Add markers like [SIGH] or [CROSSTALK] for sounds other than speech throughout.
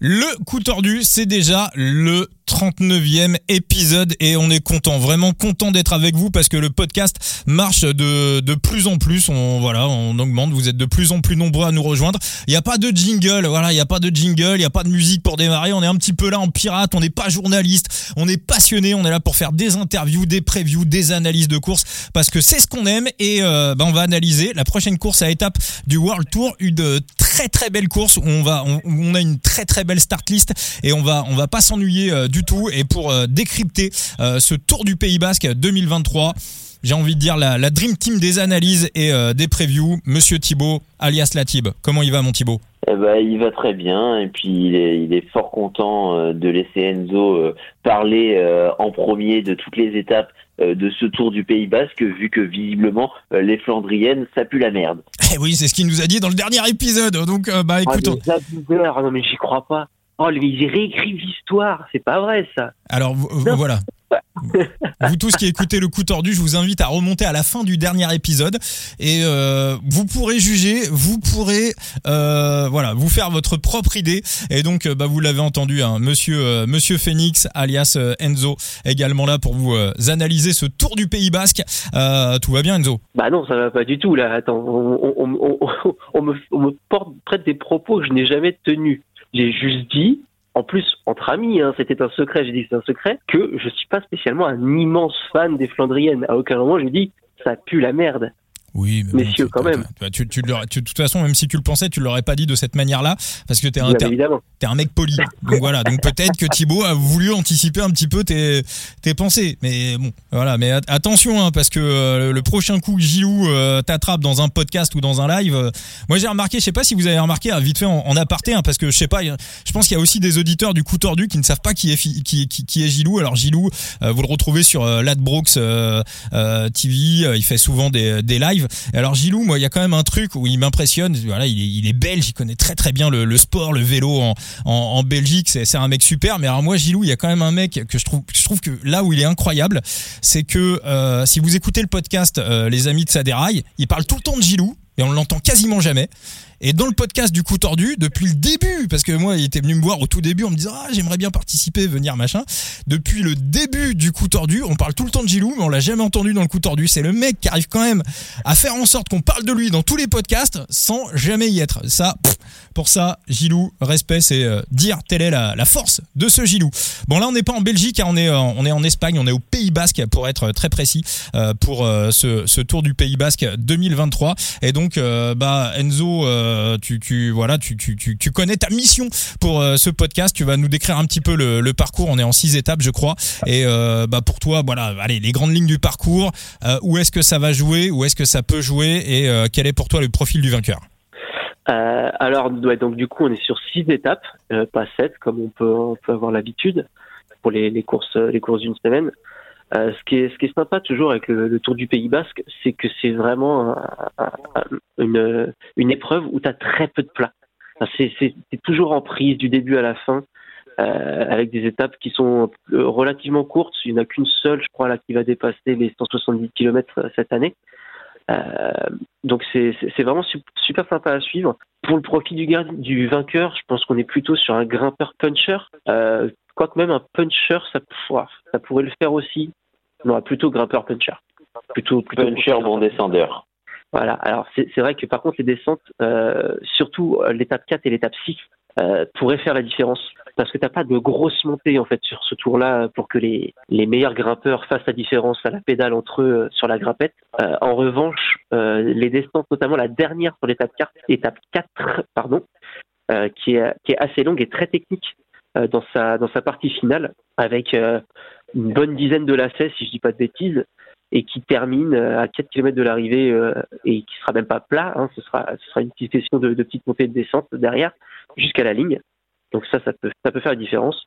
Le coup tordu, c'est déjà le 39e épisode et on est content, vraiment content d'être avec vous parce que le podcast marche de, de plus en plus. On, voilà, on augmente, vous êtes de plus en plus nombreux à nous rejoindre. Il n'y a pas de jingle, voilà, il n'y a pas de jingle, il n'y a pas de musique pour démarrer. On est un petit peu là en pirate, on n'est pas journaliste, on est passionné, on est là pour faire des interviews, des previews, des analyses de courses parce que c'est ce qu'on aime et euh, bah, on va analyser la prochaine course à étape du World Tour, une très très belle course où on va, on, on a une très très belle start list et on va, on va pas s'ennuyer euh, du tout. Et pour euh, décrypter euh, ce Tour du Pays Basque 2023 j'ai envie de dire la, la, dream team des analyses et des previews, Monsieur Thibaut, alias Latib. Comment il va, mon Thibaut eh ben, il va très bien et puis il est, il est fort content de laisser Enzo parler en premier de toutes les étapes de ce Tour du Pays Basque, vu que visiblement les Flandriennes, ça pue la merde. Eh oui, c'est ce qu'il nous a dit dans le dernier épisode. Donc, bah écoute. Ah, non mais j'y crois pas. Oh, lui, ils réécrivent l'histoire. C'est pas vrai, ça. Alors, voilà. [LAUGHS] vous tous qui écoutez le coup tordu, je vous invite à remonter à la fin du dernier épisode et euh, vous pourrez juger, vous pourrez euh, voilà vous faire votre propre idée et donc euh, bah, vous l'avez entendu, hein, Monsieur euh, Monsieur Phoenix alias euh, Enzo également là pour vous analyser ce tour du Pays Basque. tout va bien Enzo? Bah non, ça va pas du tout là. Attends, on, on, on, on me, me porte près des propos que je n'ai jamais tenus. J'ai juste dit, en plus entre amis, hein, c'était un secret, j'ai dit que c'est un secret, que je suis pas spécialement un immense fan des Flandriennes. À aucun moment j'ai dit ça pue la merde. Oui, mais messieurs, quand même. Tu, tu, tu, de toute façon, même si tu le pensais, tu l'aurais pas dit de cette manière-là, parce que t'es un, es un mec poli. Donc voilà. Donc peut-être que Thibaut a voulu anticiper un petit peu tes, tes pensées. Mais bon, voilà. Mais attention, hein, parce que euh, le prochain coup que Gilou euh, t'attrape dans un podcast ou dans un live, euh, moi j'ai remarqué, je sais pas si vous avez remarqué, hein, vite fait en, aparté, hein, parce que je sais pas, je pense qu'il y a aussi des auditeurs du coup tordu qui ne savent pas qui est qui, qui, qui, est Gilou. Alors Gilou, vous le retrouvez sur Ladbrooks TV, il fait souvent des, des lives. Alors Gilou, moi, il y a quand même un truc où il m'impressionne. Voilà, il est, belge, il connaît très très bien le, sport, le vélo en, Belgique. C'est, un mec super. Mais alors moi, Gilou, il y a quand même un mec que je trouve, que là où il est incroyable, c'est que euh, si vous écoutez le podcast, euh, les amis de Saderail, il parle tout le temps de Gilou et on l'entend quasiment jamais. Et dans le podcast du coup tordu, depuis le début, parce que moi, il était venu me voir au tout début en me disant ah j'aimerais bien participer, venir machin. Depuis le début du coup tordu, on parle tout le temps de Gilou, mais on l'a jamais entendu dans le coup tordu. C'est le mec qui arrive quand même à faire en sorte qu'on parle de lui dans tous les podcasts sans jamais y être. Ça, pour ça, Gilou, respect, c'est euh, dire telle est la, la, force de ce Gilou. Bon là, on n'est pas en Belgique, hein, on est on est en Espagne, on est au Pays Basque pour être très précis euh, pour euh, ce, ce tour du Pays Basque 2023. Et donc, bah Enzo euh, tu, tu connais ta mission pour euh, ce podcast. Tu vas nous décrire un petit peu le, parcours. On est en six étapes, je crois. Et euh, bah pour toi, voilà, allez, les grandes lignes du parcours. où est-ce que ça va jouer Où est-ce que ça peut jouer Et quel est pour toi le profil du vainqueur? Euh, alors, donc du coup, on est sur six étapes, pas sept comme on peut, avoir l'habitude pour les courses d'une semaine. Euh, ce, qui est, ce qui est sympa toujours avec le, Tour du Pays Basque, c'est que c'est vraiment une, une épreuve où tu as très peu de plats. c'est toujours en prise du début à la fin, euh, avec des étapes qui sont relativement courtes. Il n'y en a qu'une seule, je crois, là, qui va dépasser les 170 km cette année. Euh, donc c'est vraiment super sympa à suivre. Pour le profit du, du vainqueur, je pense qu'on est plutôt sur un grimpeur puncher. Euh, Quoique même un puncher, ça, ça pourrait le faire aussi. Non, plutôt grimpeur puncher. Plutôt, plutôt puncher, bon descendeur. Voilà. Alors c'est vrai que par contre les descentes, euh, surtout euh, l'étape 4 et l'étape 6, euh, pourraient faire la différence parce que t'as pas de grosse montée en fait sur ce tour-là pour que les, les meilleurs grimpeurs fassent la différence à la pédale entre eux sur la grimpette. Euh, en revanche, les descentes, notamment la dernière sur l'étape 4, étape 4 pardon, qui, est, qui est assez longue et très technique, dans sa dans sa partie finale avec euh, une bonne dizaine de lacets si je dis pas de bêtises et qui termine euh, à 4 km de l'arrivée et qui sera même pas plat hein, ce sera ce sera une petite session de, de petite montée de descente derrière jusqu'à la ligne donc ça ça peut ça peut faire la différence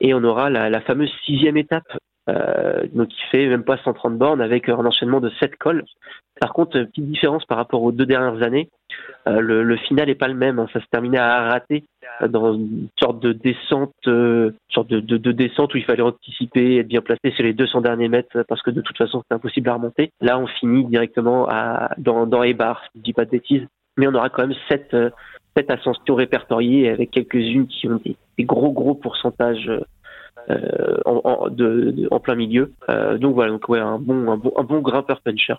et on aura la, la fameuse sixième étape euh, donc qui fait même pas 130 bornes avec un enchaînement de 7 cols. Par contre, petite différence par rapport aux deux dernières années, euh, le, final n'est pas le même. Hein. Ça se terminait à rater euh, dans une sorte de descente, euh, sorte de, de, de, descente où il fallait anticiper, être bien placé sur les 200 derniers mètres parce que de toute façon c'est impossible à remonter. Là, on finit directement dans, dans barres, si je dis pas de bêtises. Mais on aura quand même 7, sept ascensions répertoriées avec quelques-unes qui ont des, des, gros gros pourcentages euh, en, de, en, plein milieu. Euh, donc voilà, donc ouais, un bon, un bon, un bon grimpeur puncher.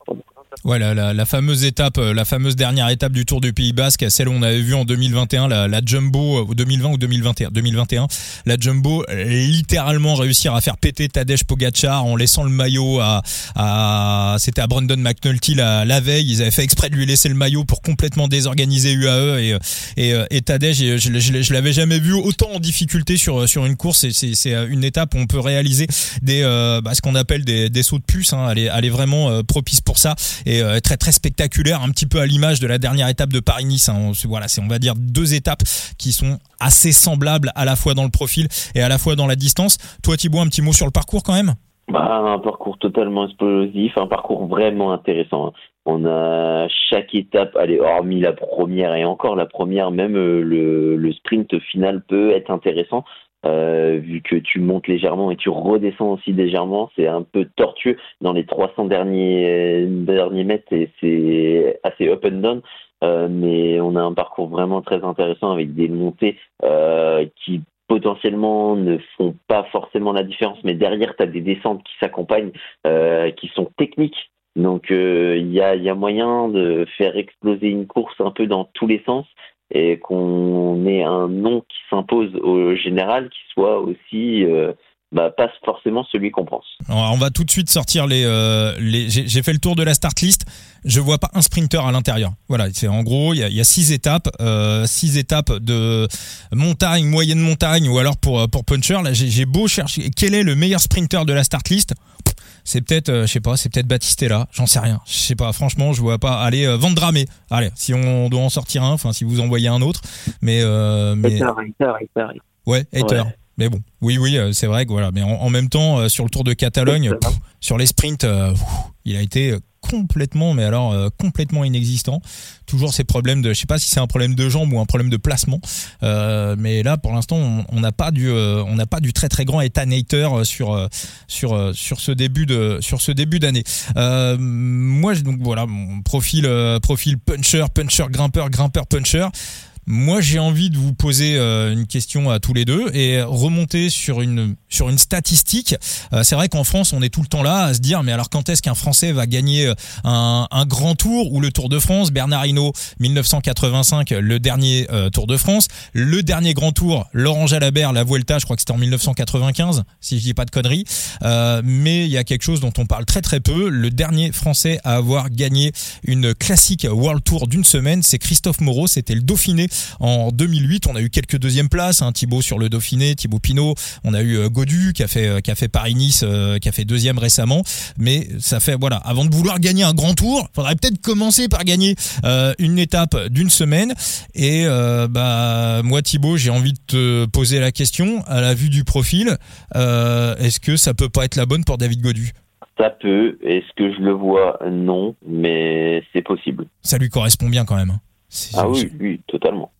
Voilà, la, la, fameuse étape, euh, la fameuse dernière étape du Tour du Pays Basque, celle où on avait vu en 2021, la, la Jumbo, ou 2020 ou 2021, 2021, la Jumbo littéralement réussir à faire péter Tadej Pogacar en laissant le maillot à, à c'était à Brandon McNulty la, la veille, ils avaient fait exprès de lui laisser le maillot pour complètement désorganiser UAE et, et, et Tadej, je l'avais jamais vu autant en difficulté sur, sur une course, c'est une étape où on peut réaliser des euh, bah, ce qu'on appelle des, des, sauts de puce. Hein. Elle, est, vraiment euh, propice pour ça et euh, très très spectaculaire, un petit peu à l'image de la dernière étape de Paris-Nice. Hein. Voilà, c'est on va dire deux étapes qui sont assez semblables à la fois dans le profil et à la fois dans la distance. Toi Thibaut, un petit mot sur le parcours quand même? Bah, un parcours totalement explosif, un parcours vraiment intéressant. Hein. On a chaque étape, allez, hormis la première et encore la première, même le sprint final peut être intéressant euh, vu que tu montes légèrement et tu redescends aussi légèrement, c'est un peu tortueux dans les 300 derniers, derniers mètres et c'est assez up and down. Euh, mais on a un parcours vraiment très intéressant avec des montées euh, qui potentiellement ne font pas forcément la différence, mais derrière, tu as des descentes qui s'accompagnent, euh, qui sont techniques. Donc euh, il y, a, y a moyen de faire exploser une course un peu dans tous les sens et qu'on ait un nom qui s'impose au général qui soit aussi euh, bah, pas forcément celui qu'on pense. on va tout de suite sortir les. Euh, les J'ai fait le tour de la start list. Je vois pas un sprinter à l'intérieur. Voilà, c'est en gros il y a, y a, six étapes, euh, six étapes de montagne, moyenne montagne ou alors pour pour puncher. Là, j'ai beau chercher quel est le meilleur sprinter de la start list? C'est peut-être, euh, je sais pas, c'est peut-être Battistella, j'en sais rien. Je sais pas, franchement, je vois pas. Allez, euh, Vendramé. Allez, si on doit en sortir un, enfin, si vous envoyez un autre, mais. Euh, mais... Ouais, hater. Mais bon, oui, oui, euh, c'est vrai que voilà. Mais en, même temps, sur le Tour de Catalogne, sur les sprints, il a été complètement, mais alors euh, complètement inexistant. Toujours ces problèmes de, je sais pas si c'est un problème de jambes ou un problème de placement, euh, mais là pour l'instant on n'a pas du, euh, on n'a pas du très très grand étanator sur sur sur ce début de sur ce début d'année. moi donc voilà mon profil profil puncher puncher grimpeur grimpeur puncher. Moi, j'ai envie de vous poser euh, une question à tous les deux et remonter sur une sur une statistique. Euh, c'est vrai qu'en France, on est tout le temps là à se dire, mais alors quand est-ce qu'un Français va gagner euh, un, un, grand tour ou le Tour de France? Bernard Hinault, 1985, le dernier Tour de France. Le dernier grand tour, Laurent Jalabert, la Vuelta, je crois que c'était en 1995, si je dis pas de conneries. mais il y a quelque chose dont on parle très très peu. Le dernier Français à avoir gagné une classique World Tour d'une semaine, c'est Christophe Moreau. C'était le Dauphiné en 2008. On a eu quelques deuxièmes places, hein, Thibaut sur le Dauphiné, Thibaut Pinot. On a eu euh, Godu qui a fait euh, qui a fait Paris-Nice, euh, qui a fait deuxième récemment. Mais ça fait voilà, avant de vouloir gagner un grand tour, faudrait peut-être commencer par gagner une étape d'une semaine. Et bah moi Thibaut, j'ai envie de te poser la question à la vue du profil. Est-ce que ça peut pas être la bonne pour David Godu? Ça peut. Est-ce que je le vois? Non, mais c'est possible. Ça lui correspond bien quand même. Ah oui, oui, totalement.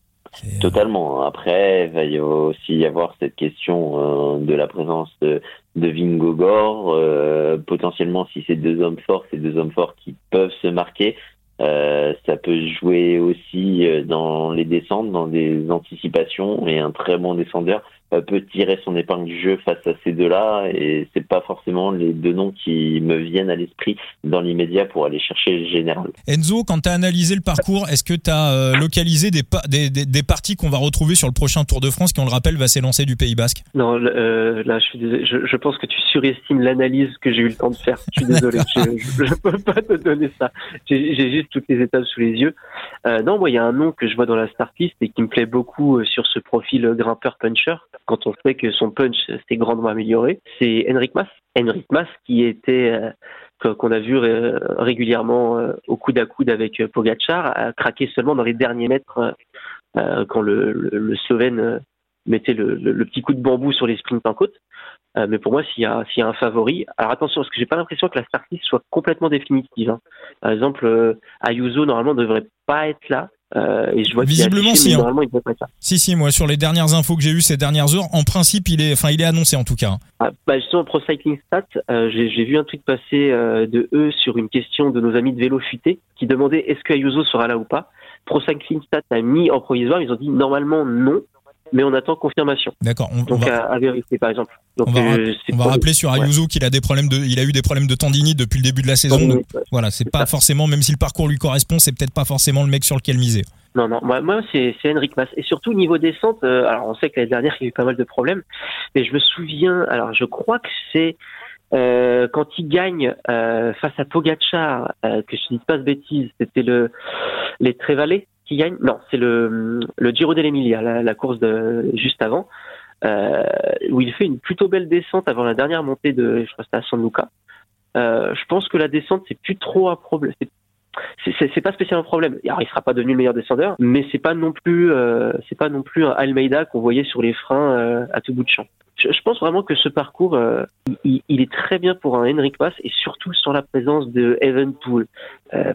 Euh, totalement. Après, il va y aussi y avoir cette question euh, de la présence de, de Vingogor. Euh, potentiellement, si c'est deux hommes forts, c'est deux hommes forts qui peuvent se marquer. ça peut jouer aussi dans les descentes, dans des anticipations, et un très bon descendeur peut tirer son épingle du jeu face à ces deux-là et c'est pas forcément les deux noms qui me viennent à l'esprit dans l'immédiat pour aller chercher le général. Enzo, quand tu as analysé le parcours, est-ce que tu as euh, localisé des, des, des, parties qu'on va retrouver sur le prochain Tour de France qui, on le rappelle, va s'élancer du Pays Basque? Non, euh, là, je, je, je, pense que tu surestimes l'analyse que j'ai eu le temps de faire. Je suis désolé, [LAUGHS] je, ne peux pas te donner ça. J'ai juste toutes les étapes sous les yeux. Euh, non, moi, il y a un nom que je vois dans la start list et qui me plaît beaucoup euh, sur ce profil grimpeur-puncher quand on sait que son punch s'est grandement amélioré, c'est Henrik Mas. Henrik Mas qui était euh, qu'on a vu euh, régulièrement euh, au coude à coude avec Pogacar, a craqué seulement dans les derniers mètres quand le, le, Slovène mettait le, petit coup de bambou sur les sprints en côte. mais pour moi, s'il y, a, un favori, alors attention, parce que j'ai pas l'impression que la start soit complètement définitive. Hein. Par exemple, Ayuso normalement ne devrait pas être là. Euh, et je vois visiblement si. Hein. Si si, moi sur les dernières infos que j'ai eues ces dernières heures, en principe il est, enfin il est annoncé en tout cas. Ah, bah justement Pro Cycling euh, j'ai vu un tweet passer euh, de eux sur une question de nos amis de vélo futé qui demandait est-ce que Ayuso sera là ou pas. Pro Cycling Stats a mis en provisoire, ils ont dit normalement non, mais on attend confirmation. D'accord. Donc à, vérifier par exemple. on va, rappeler sur Ayuso qu'il a des problèmes de, il a eu des problèmes de tendinite depuis le début de la saison. Voilà, c'est pas forcément, même si le parcours lui correspond, c'est peut-être pas forcément le mec sur lequel miser. Non, non, moi, moi c'est Henrik Mas. Et surtout, niveau descente, euh, alors on sait que l'année dernière, il y a eu pas mal de problèmes, mais je me souviens, alors je crois que c'est euh, quand il gagne euh, face à Pogacar, euh, que je ne dis pas de bêtises, c'était le les Trévalets qui gagnent. Non, c'est le Giro dell'Emilia, la, la course de juste avant, euh, où il fait une plutôt belle descente avant la dernière montée de, je crois à San Luca. je pense que la descente c'est plus trop un problème, c'est pas spécialement un problème. Alors, il sera pas devenu le meilleur descendeur, mais c'est pas non plus, euh, c'est pas non plus un Almeida qu'on voyait sur les freins euh, à tout bout de champ. Je, pense vraiment que ce parcours, euh, il, il, est très bien pour un Henrik Pass et surtout sans la présence de Evenpool,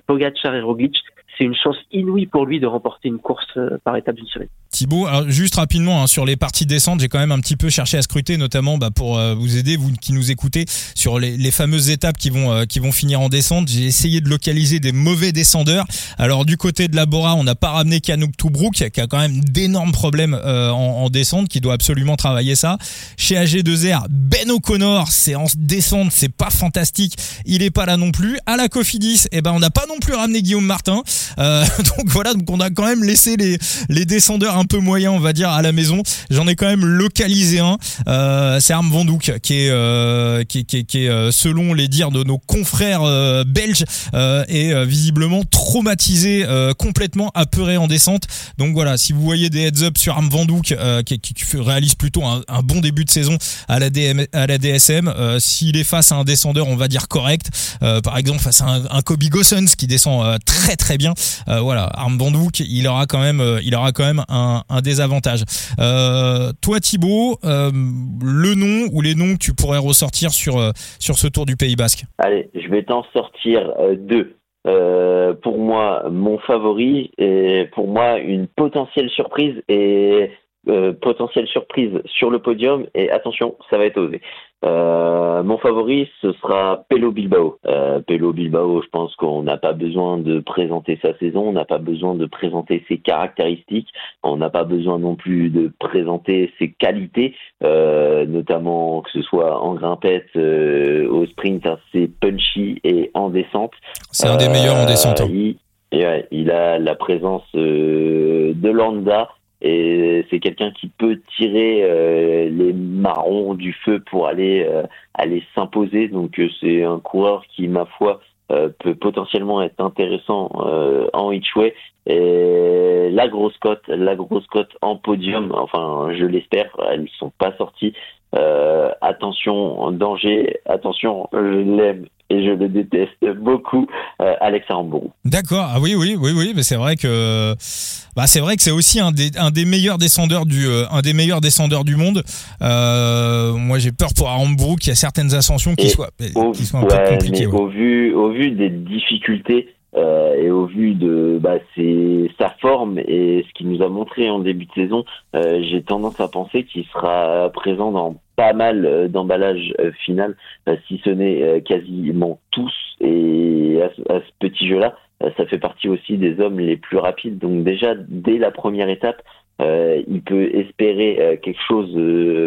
Pogacar et Roglic c'est une chance inouïe pour lui de remporter une course euh, par étape d'une semaine. Thibaut, juste rapidement hein, sur les parties descentes, j'ai quand même un petit peu cherché à scruter, notamment bah, pour euh, vous aider, vous qui nous écoutez, sur les, les fameuses étapes qui vont euh, qui vont finir en descente. J'ai essayé de localiser des mauvais descendeurs. Alors du côté de la Bora, on n'a pas ramené Kanouk Toubrouk, qui a quand même d'énormes problèmes en, en, descente, qui doit absolument travailler ça. Chez AG2R, Ben O'Connor, c'est en descente, c'est pas fantastique, il est pas là non plus. À la Cofidis, eh ben on n'a pas non plus ramené Guillaume Martin. Euh, [LAUGHS] donc voilà, donc on a quand même laissé les, les descendeurs un peu moyens, on va dire, à la maison. J'en ai quand même localisé un. Euh, c'est Arm Vandouk qui est, euh, qui, qui, qui est euh, selon les dires de nos confrères belges, est visiblement traumatisé, complètement apeuré en descente. Donc voilà, si vous voyez des heads up sur Arm Vandouk qui, qui, réalise plutôt un, bon début de saison à la, DM, DSM, s'il est face à un descendeur, on va dire correct, par exemple face à un, un Kobe Gossens qui descend très très bien, voilà, Arm Bandouk, il aura quand même, euh, il aura quand même un, un désavantage. Euh, toi, Thibaut, le nom ou les noms que tu pourrais ressortir sur sur ce Tour du Pays Basque Allez, je vais t'en sortir deux. pour moi, mon favori et pour moi une potentielle surprise et potentielle surprise sur le podium et attention, ça va être osé. Euh, mon favori, ce sera Pelo Bilbao. Euh, Pelo Bilbao, je pense qu'on n'a pas besoin de présenter sa saison, on n'a pas besoin de présenter ses caractéristiques, on n'a pas besoin non plus de présenter ses qualités, euh, notamment que ce soit en grimpette, euh, au sprint, hein, c'est punchy et en descente. C'est un des meilleurs en descente. Hein. Il, il, a la présence de Landa et c'est quelqu'un qui peut tirer euh, les marrons du feu pour aller euh, aller s'imposer. Donc euh, c'est un coureur qui ma foi peut potentiellement être intéressant en Hitchway et la grosse cote la grosse cote en podium enfin je l'espère elles ne sont pas sorties. Attention danger. Attention je l'aime et je le déteste beaucoup, euh, Alex Armbourg. D'accord. Ah oui, oui, oui, oui, mais c'est vrai que bah c'est vrai que c'est aussi un des un des meilleurs descendeurs du euh, un des meilleurs descendeurs du monde. Euh, moi, j'ai peur pour Armbourg qu'il y a certaines ascensions qui soient qui soient un peu compliquées. Au vu au vu des difficultés euh, et au vu de bah, c'est sa forme et ce qu'il nous a montré en début de saison, euh, j'ai tendance à penser qu'il sera présent dans pas mal euh, d'emballages final, si ce n'est quasiment tous. Et à, ce petit jeu-là, ça fait partie aussi des hommes les plus rapides. Donc déjà, dès la première étape, il peut espérer quelque chose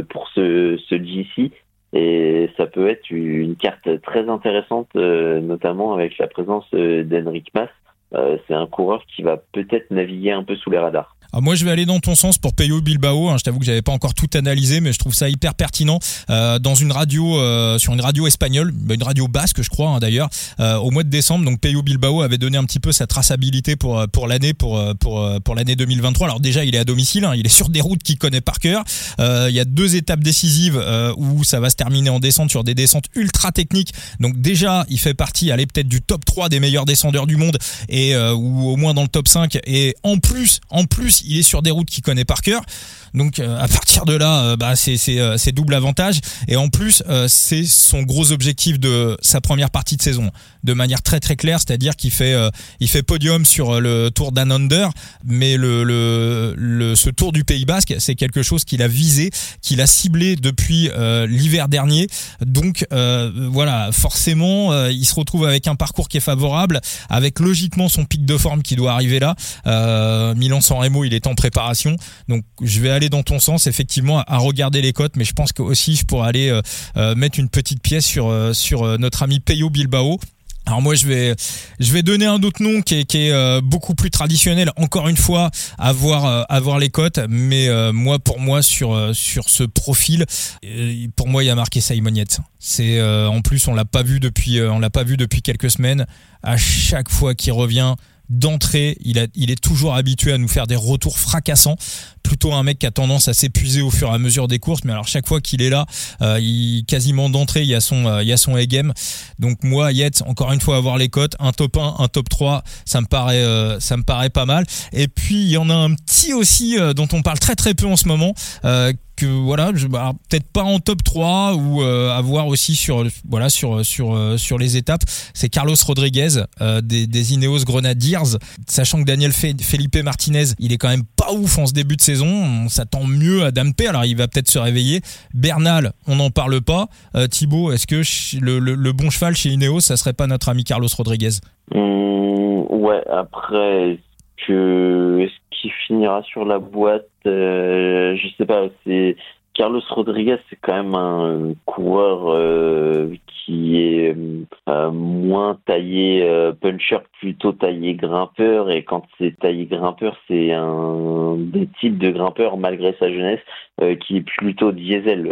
pour ce, ce GC et ça peut être une carte très intéressante, euh, notamment avec la présence euh, d'Henrik Mas. Euh, c'est un coureur qui va peut-être naviguer un peu sous les radars. Alors moi je vais aller dans ton sens pour Peyo Bilbao. Hein. Je t'avoue que j'avais pas encore tout analysé, mais je trouve ça hyper pertinent euh, dans une radio euh, sur une radio espagnole, bah, une radio basque je crois hein, d'ailleurs, euh, au mois de décembre. Donc Peyo Bilbao avait donné un petit peu sa traçabilité pour pour l'année pour pour pour l'année 2023. Alors déjà il est à domicile, hein. il est sur des routes qu'il connaît par cœur. il y a deux étapes décisives où ça va se terminer en descente sur des descentes ultra techniques. Donc déjà il fait partie, allez peut-être du top 3 des meilleurs descendeurs du monde et ou au moins dans le top 5. Et en plus en plus, il est sur des routes qu'il connaît par cœur. Donc à partir de là, bah, c'est c'est double avantage. Et en plus, c'est son gros objectif de sa première partie de saison, de manière très très claire, c'est-à-dire qu'il fait il fait podium sur le Tour d'un under, mais le, le, le ce Tour du Pays Basque, c'est quelque chose qu'il a visé, qu'il a ciblé depuis l'hiver dernier. Donc voilà, forcément, il se retrouve avec un parcours qui est favorable, avec logiquement son pic de forme qui doit arriver là. Euh, Milan-San Remo, il est en préparation, donc je vais aller dans ton sens, effectivement, à regarder les cotes, mais je pense que aussi je pourrais aller euh, euh, mettre une petite pièce sur sur notre ami Peyo Bilbao. Alors moi je vais je vais donner un autre nom qui est, euh, beaucoup plus traditionnel. Encore une fois à voir euh, les cotes mais euh, moi pour moi sur sur ce profil pour moi il y a marqué Simon. C'est en plus on l'a pas vu depuis on l'a pas vu depuis quelques semaines. À chaque fois qu'il revient d'entrée. Il, il est toujours habitué à nous faire des retours fracassants. Plutôt un mec qui a tendance à s'épuiser au fur et à mesure des courses, mais alors chaque fois qu'il est là, euh, il quasiment d'entrée, il y a son, euh, il y a son game. Donc moi, Yates, encore une fois, avoir les cotes, un top 1, un top 3, ça me paraît, euh, ça me paraît pas mal. Et puis il y en a un petit aussi dont on parle très très peu en ce moment, que voilà, bah, peut-être pas en top 3 ou euh, à voir aussi sur voilà sur sur euh, sur les étapes, c'est Carlos Rodriguez euh, des, des Ineos Grenadiers, sachant que Daniel Felipe Martinez, il est quand même pas ouf en ce début de saison, on s'attend mieux à Dampe, alors il va peut-être se réveiller. Bernal, on n'en parle pas. Thibaut, est-ce que le, le, bon cheval chez Ineos, ça serait pas notre ami Carlos Rodriguez? Mmh, Ouais, après que qui finira sur la boîte, euh, je sais pas. C'est Carlos Rodriguez, c'est quand même un coureur euh, qui est euh, moins taillé puncher, plutôt taillé grimpeur. Et quand c'est taillé grimpeur, c'est un des types de grimpeur malgré sa jeunesse qui est plutôt diesel.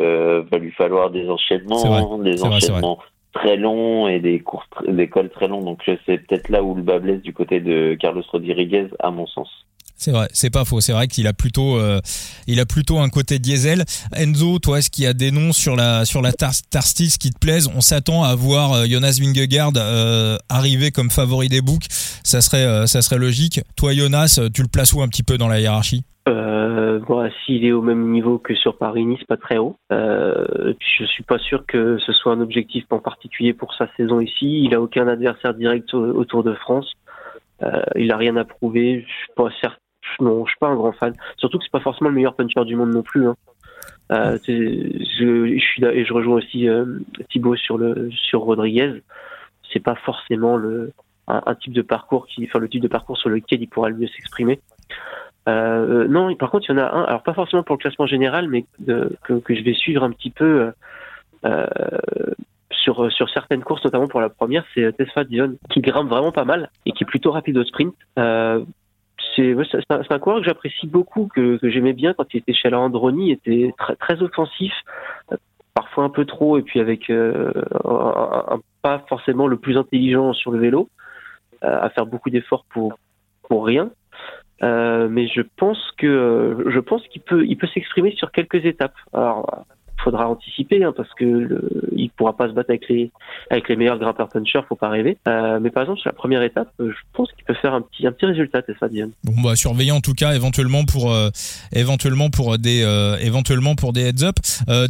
va lui falloir des enchaînements, des enchaînements. Très longs et des courses des cols très longs. Donc c'est peut-être là où le bas blesse du côté de Carlos Rodriguez à mon sens c'est vrai, c'est pas faux. C'est vrai qu'il a plutôt, euh, il a plutôt un côté diesel. Enzo, toi, est-ce qu'il y a des noms sur la sur la tar qui te plaisent? On s'attend à voir euh, Jonas Vingegaard euh, arriver comme favori des books. Ça serait, ça serait logique. Toi, Jonas, tu le places où un petit peu dans la hiérarchie? Euh, bon, s'il est au même niveau que sur Paris-Nice, pas très haut. Euh, je suis pas sûr que ce soit un objectif en particulier pour sa saison ici. Il a aucun adversaire direct autour de France. Euh, il a rien à prouver. Je suis pas certain non, je suis pas un grand fan. Surtout que c'est pas forcément le meilleur puncher du monde non plus. Hein. Euh, je, je, suis là et je rejoins aussi euh, Thibaut sur le sur Rodriguez. C'est pas forcément le un, type de parcours qui, enfin le type de parcours sur lequel il pourra le mieux s'exprimer. Euh, non, par contre, il y en a un. Alors pas forcément pour le classement général, mais que, que je vais suivre un petit peu. Euh, sur, sur certaines courses, notamment pour la première, c'est Tesfa Dion qui grimpe vraiment pas mal et qui est plutôt rapide au sprint. C'est un, coureur que j'apprécie beaucoup, que, j'aimais bien quand il était chez Alain Androni, il était très, très offensif, parfois un peu trop, et puis avec euh, un, pas forcément le plus intelligent sur le vélo, euh, à faire beaucoup d'efforts pour pour rien. Euh, mais je pense que je pense qu'il peut il peut s'exprimer sur quelques étapes. Alors faudra anticiper hein, parce que le, il pourra pas se battre avec les avec les meilleurs grimpeurs punchers, faut pas rêver. Euh, mais par exemple sur la première étape, euh, je pense qu'il peut faire un petit résultat, ça Diane. Bon bah surveiller en tout cas éventuellement pour euh, éventuellement pour des éventuellement pour des heads up.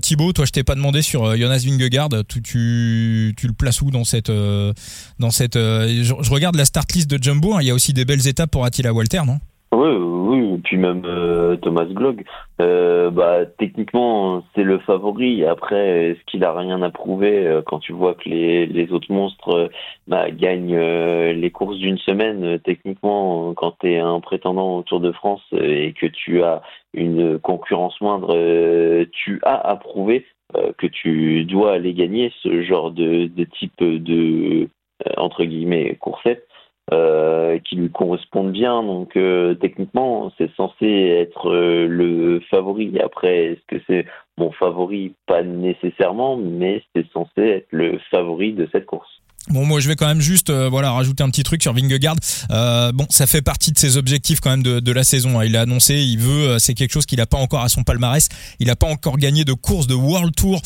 Thibaut, toi je t'ai pas demandé sur Jonas Vingegaard, tu, le places où dans cette dans cette je, je, regarde la start list de Jumbo, hein, il y a aussi des belles étapes pour Attila Walter, non? Oui, oui, puis même euh, Thomas Glog, euh, bah techniquement c'est le favori. Après, est-ce qu'il a rien à prouver euh, quand tu vois que les, les autres monstres bah, gagnent les courses d'une semaine Techniquement, quand tu es un prétendant au Tour de France et que tu as une concurrence moindre, tu as à prouver que tu dois aller gagner ce genre de, de type de entre guillemets coursette. Euh, qui lui correspondent bien. Donc euh, techniquement, c'est censé être euh, le favori. Après, est-ce que c'est mon favori? Pas nécessairement, mais c'est censé être le favori de cette course. Bon, moi, je vais quand même juste, euh, voilà, rajouter un petit truc sur Vingegaard. Euh, bon, ça fait partie de ses objectifs quand même de, la saison. Hein. Il a annoncé, il veut, euh, c'est quelque chose qu'il n'a pas encore à son palmarès. Il n'a pas encore gagné de course de World Tour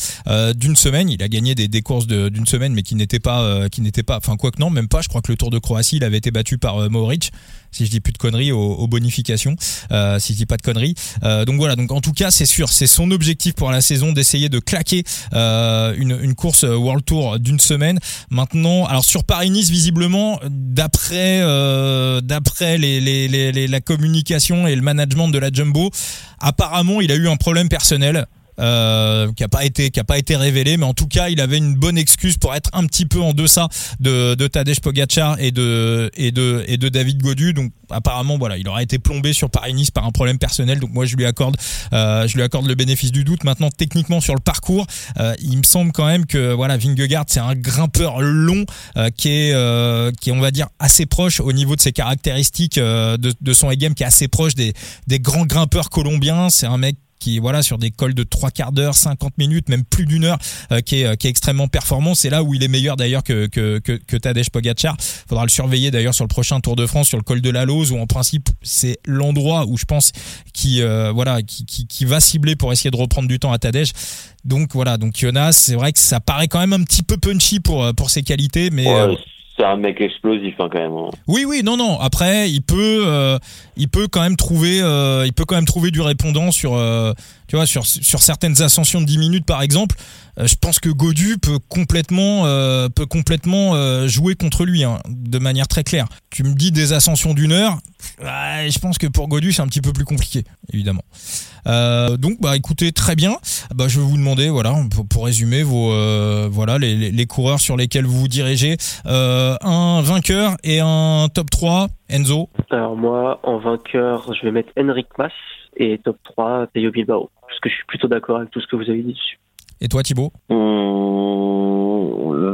d'une semaine. Il a gagné des, des courses d'une semaine, mais qui n'étaient pas, qui n'étaient pas, enfin quoi que non, même pas. Je crois que le Tour de Croatie, il avait été battu par Mohoric. Si je dis plus de conneries, aux, bonifications, euh, si je dis pas de conneries. Euh, donc voilà, donc en tout cas, c'est sûr, c'est son objectif pour la saison d'essayer de claquer euh, une, une course World Tour d'une semaine. Maintenant, alors sur Paris-Nice, visiblement, d'après euh, d'après les, les, les, la communication et le management de la Jumbo, apparemment, il a eu un problème personnel. Euh, qui a pas été qui pas été révélé mais en tout cas il avait une bonne excuse pour être un petit peu en deçà de, de Tadej Pogacar et de et de et de David Godu. Donc apparemment voilà il aura été plombé sur Paris-Nice par un problème personnel. Donc moi je lui accorde euh, je lui accorde le bénéfice du doute. Maintenant techniquement sur le parcours euh, il me semble quand même que voilà Vingegaard c'est un grimpeur long euh, qui est qui on va dire assez proche au niveau de ses caractéristiques de, de son game qui est assez proche des des grands grimpeurs colombiens. C'est un mec qui voilà sur des cols de trois quarts d'heure, 50 minutes, même plus d'une heure, euh, qui, est, qui est extrêmement performant. C'est là où il est meilleur d'ailleurs que, que, que, que Tadej Pogacar. Faudra le surveiller d'ailleurs sur le prochain Tour de France, sur le col de la Lose, où en principe c'est l'endroit où je pense qui euh, voilà qui, qui, qui, va cibler pour essayer de reprendre du temps à Tadej. Donc voilà, donc Jonas, c'est vrai que ça paraît quand même un petit peu punchy pour pour ses qualités, mais c'est un mec explosif hein, quand même. Hein. Oui, oui, non, non. Après, il peut, euh, il peut quand même trouver, euh, il peut quand même trouver du répondant sur, euh, tu vois, sur sur certaines ascensions de 10 minutes par exemple. Je pense que Godu peut complètement, peut complètement jouer contre lui hein, de manière très claire. Tu me dis des ascensions d'une heure, je pense que pour Godu c'est un petit peu plus compliqué, évidemment. Euh, donc bah écoutez très bien. Bah je vais vous demander voilà pour, résumer vos euh, voilà les, les, coureurs sur lesquels vous vous dirigez. Euh, un vainqueur et un top 3 Enzo. Alors moi en vainqueur je vais mettre Henrik Mas et top 3 Peyo Bilbao parce que je suis plutôt d'accord avec tout ce que vous avez dit dessus. Et toi Thibaut mmh,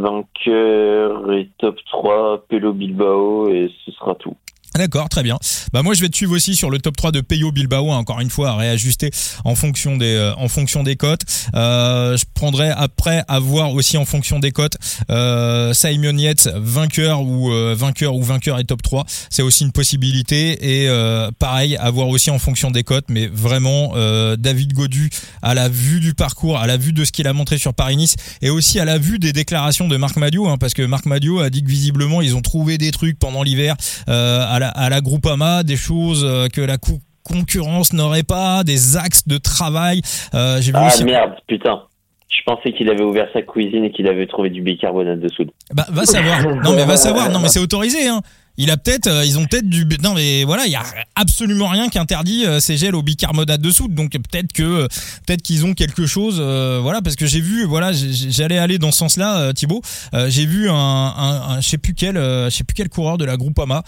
Vainqueur et top 3 Peyo Bilbao et ce sera tout. D'accord, très bien. Bah moi je vais te suivre aussi sur le top 3 de Peyo Bilbao, hein, encore une fois à réajuster en fonction des euh, en fonction des cotes. Euh, je prendrai après à voir aussi en fonction des cotes euh, Simon Yates vainqueur ou euh, vainqueur ou vainqueur et top 3, c'est aussi une possibilité et pareil à voir aussi en fonction des cotes mais vraiment David Godu à la vue du parcours, à la vue de ce qu'il a montré sur Paris-Nice et aussi à la vue des déclarations de Marc Madio hein, parce que Marc Madio a dit que visiblement ils ont trouvé des trucs pendant l'hiver à la, à la Groupama, des choses euh, que la concurrence n'aurait pas, des axes de travail. Euh, j'ai vu ah merde, putain. Je pensais qu'il avait ouvert sa cuisine et qu'il avait trouvé du bicarbonate de soude. Bah va savoir. Non mais va savoir. Non mais c'est autorisé. Hein il a peut-être, euh, ils ont peut-être du, non mais voilà, il y a absolument rien qui interdit euh, ces gels au bicarbonate de soude. Donc peut-être que, euh, peut-être qu'ils ont quelque chose, voilà, parce que j'ai vu, voilà, j'allais aller dans ce sens-là, Thibaut. j'ai vu un, un, je sais plus quel, je sais plus quel coureur de la Groupama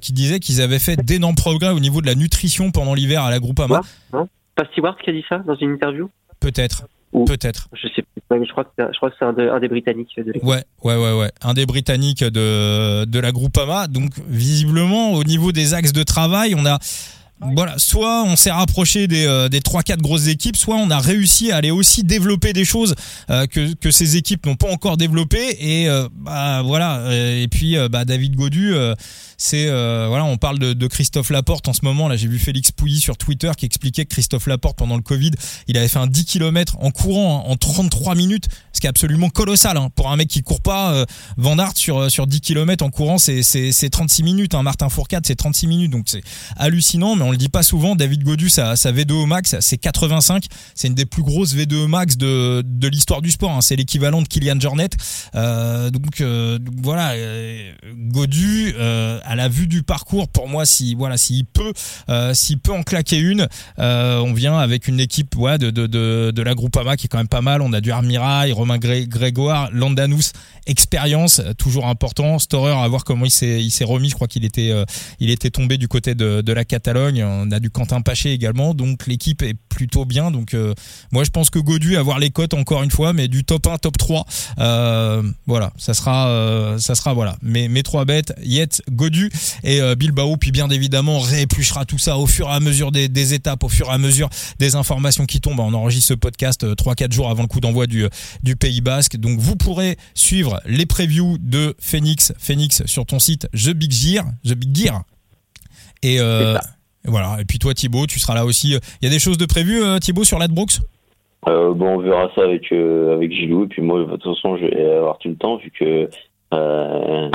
qui disait qu'ils avaient fait d'énormes progrès au niveau de la nutrition pendant l'hiver à la Groupama. Non, pas Stewart qui a dit ça dans une interview? Peut-être. Peut-être. Je sais mais je crois que je crois que c'est un, des Britanniques de Ouais, ouais, ouais, ouais, un des Britanniques de de la Groupama. Donc visiblement, au niveau des axes de travail, on a voilà, soit on s'est rapproché des, euh, des 3-4 grosses équipes, soit on a réussi à aller aussi développer des choses euh, que, que ces équipes n'ont pas encore développées. Et euh, bah, voilà. Et puis bah, David Godu, c'est voilà, on parle de, de, Christophe Laporte en ce moment. Là, j'ai vu Félix Pouilly sur Twitter qui expliquait que Christophe Laporte pendant le Covid, il avait fait un 10 km en courant hein, en 33 minutes, ce qui est absolument colossal hein, pour un mec qui court pas. Van Aert sur sur 10 km en courant, c'est c'est 36 minutes. Hein, Martin Fourcade, c'est 36 minutes, donc c'est hallucinant. Mais on le dit pas souvent, David Godu, sa, sa V2 max, c'est 85. C'est une des plus grosses V2 max de, de l'histoire du sport. Hein. C'est l'équivalent de Kylian Jornet. Euh, donc, euh, voilà, euh, Godu, à la vue du parcours, pour moi, si voilà, s'il peut, s'il peut en claquer une, on vient avec une équipe ouais, de, de, de, la Groupama qui est quand même pas mal. On a du Armirail, Romain Grégoire, Landanus, expérience toujours important. Storer, à voir comment il s'est il s'est remis. Je crois qu'il était il était tombé du côté de, de la Catalogne on a du Quentin Paché également, donc l'équipe est plutôt bien. Donc euh, moi je pense que Godu avoir les cotes encore une fois, mais du top 1, top 3, euh, voilà, ça sera, euh, ça sera voilà. Mes, mes trois bêtes, Yet, Godu et Bilbao, puis bien évidemment réépluchera tout ça au fur et à mesure des, étapes, au fur et à mesure des informations qui tombent. On enregistre ce podcast 3-4 jours avant le coup d'envoi du, du Pays Basque, donc vous pourrez suivre les previews de Phoenix, Phoenix sur ton site The Big Gear, The Big Gear. Voilà. Et puis toi, Thibaut, tu seras là aussi. Il y a des choses de prévues, euh, Thibaut, sur l'Adbrooks euh, Bon, on verra ça avec euh, avec Gilou. Et puis moi, de toute façon, je vais avoir tout le temps vu que euh,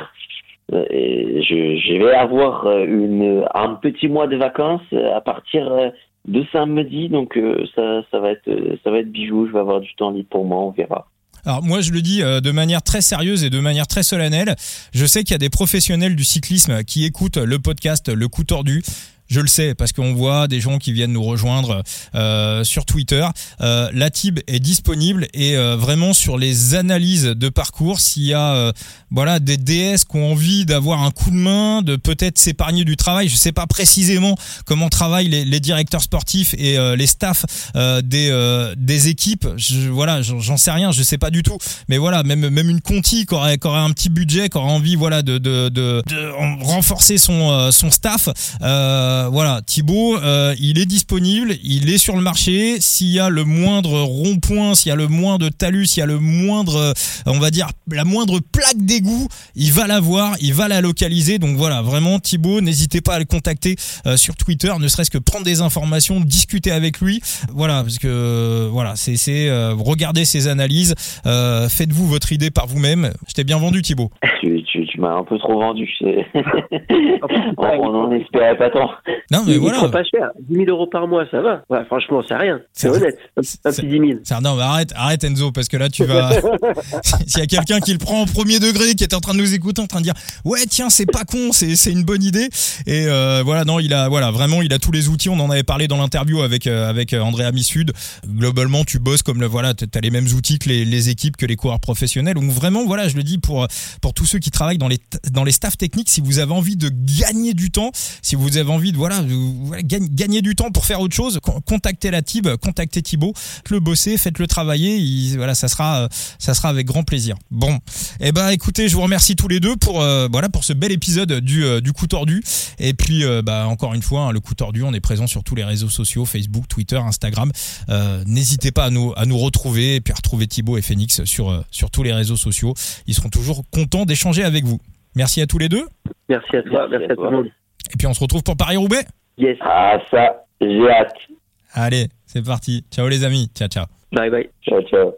Et je, je, vais avoir une, un petit mois de vacances à partir de samedi, donc ça, ça, va être, ça va être bijou. Je vais avoir du temps libre pour moi, on verra. Alors moi je le dis de manière très sérieuse et de manière très solennelle, je sais qu'il y a des professionnels du cyclisme qui écoutent le podcast Le coup tordu. Je le sais parce qu'on voit des gens qui viennent nous rejoindre euh, sur Twitter. Euh, la TIB est disponible et euh, vraiment sur les analyses de parcours, s'il y a euh, voilà des DS qui ont envie d'avoir un coup de main, de peut-être s'épargner du travail. Je sais pas précisément comment travaillent les, les directeurs sportifs et euh, les staffs des des équipes. Je, voilà, j'en sais rien, je sais pas du tout. Mais voilà, même même une Conti qui aurait, qui aurait un petit budget, qui aurait envie voilà de de, de, de renforcer son son staff. Euh, euh, voilà, Thibaut, euh, il est disponible, il est sur le marché. S'il y a le moindre rond-point, s'il y a le moindre talus, s'il y a le moindre, euh, on va dire, la moindre plaque d'égout, il va la voir, il va la localiser. Donc voilà, vraiment, Thibaut, n'hésitez pas à le contacter sur Twitter, ne serait-ce que prendre des informations, discuter avec lui. Voilà, parce que voilà, c'est regardez ses analyses, faites-vous votre idée par vous-même. Je t'ai bien vendu, Thibaut. tu, m'as un peu trop vendu. [LAUGHS] on n'en espérait pas tant. Non, mais voilà. pas cher. 10 000 euros par mois, ça va. Ouais, franchement, c'est rien. C'est honnête. Un, petit 10 000. Non, mais arrête, arrête Enzo, parce que là, tu vas. [LAUGHS] [LAUGHS] S'il y a quelqu'un qui le prend en premier degré, qui est en train de nous écouter, en train de dire, ouais, tiens, c'est pas con, c'est une bonne idée. Et euh, voilà, non, il a, voilà, vraiment, il a tous les outils. On en avait parlé dans l'interview avec euh, avec euh, André Amisud. Globalement, tu bosses comme le, voilà, t'as les mêmes outils que les, les équipes, que les coureurs professionnels. Donc vraiment, voilà, je le dis pour pour tous ceux qui travaillent dans les dans les staffs techniques, si vous avez envie de gagner du temps, si vous avez envie de voilà, gagner du temps pour faire autre chose, contactez la TIB, contactez Thibaut, le bosser, faites-le travailler, voilà, ça sera ça sera avec grand plaisir. Bon, eh ben écoutez, je vous remercie tous les deux pour euh, voilà pour ce bel épisode du euh, coup tordu et puis euh, bah encore une fois, hein, le coup tordu, on est présent sur tous les réseaux sociaux, Facebook, Twitter, Instagram. N'hésitez pas à nous retrouver et puis à retrouver Thibaut et Phoenix sur tous les réseaux sociaux. Ils seront toujours contents d'échanger avec vous. Merci à tous les deux. Merci à toi, merci, à. Et puis on se retrouve pour Paris-Roubaix Yes. Ah ça, j'ai hâte. Allez, c'est parti. Ciao les amis. Ciao, ciao. Bye bye. Ciao, ciao.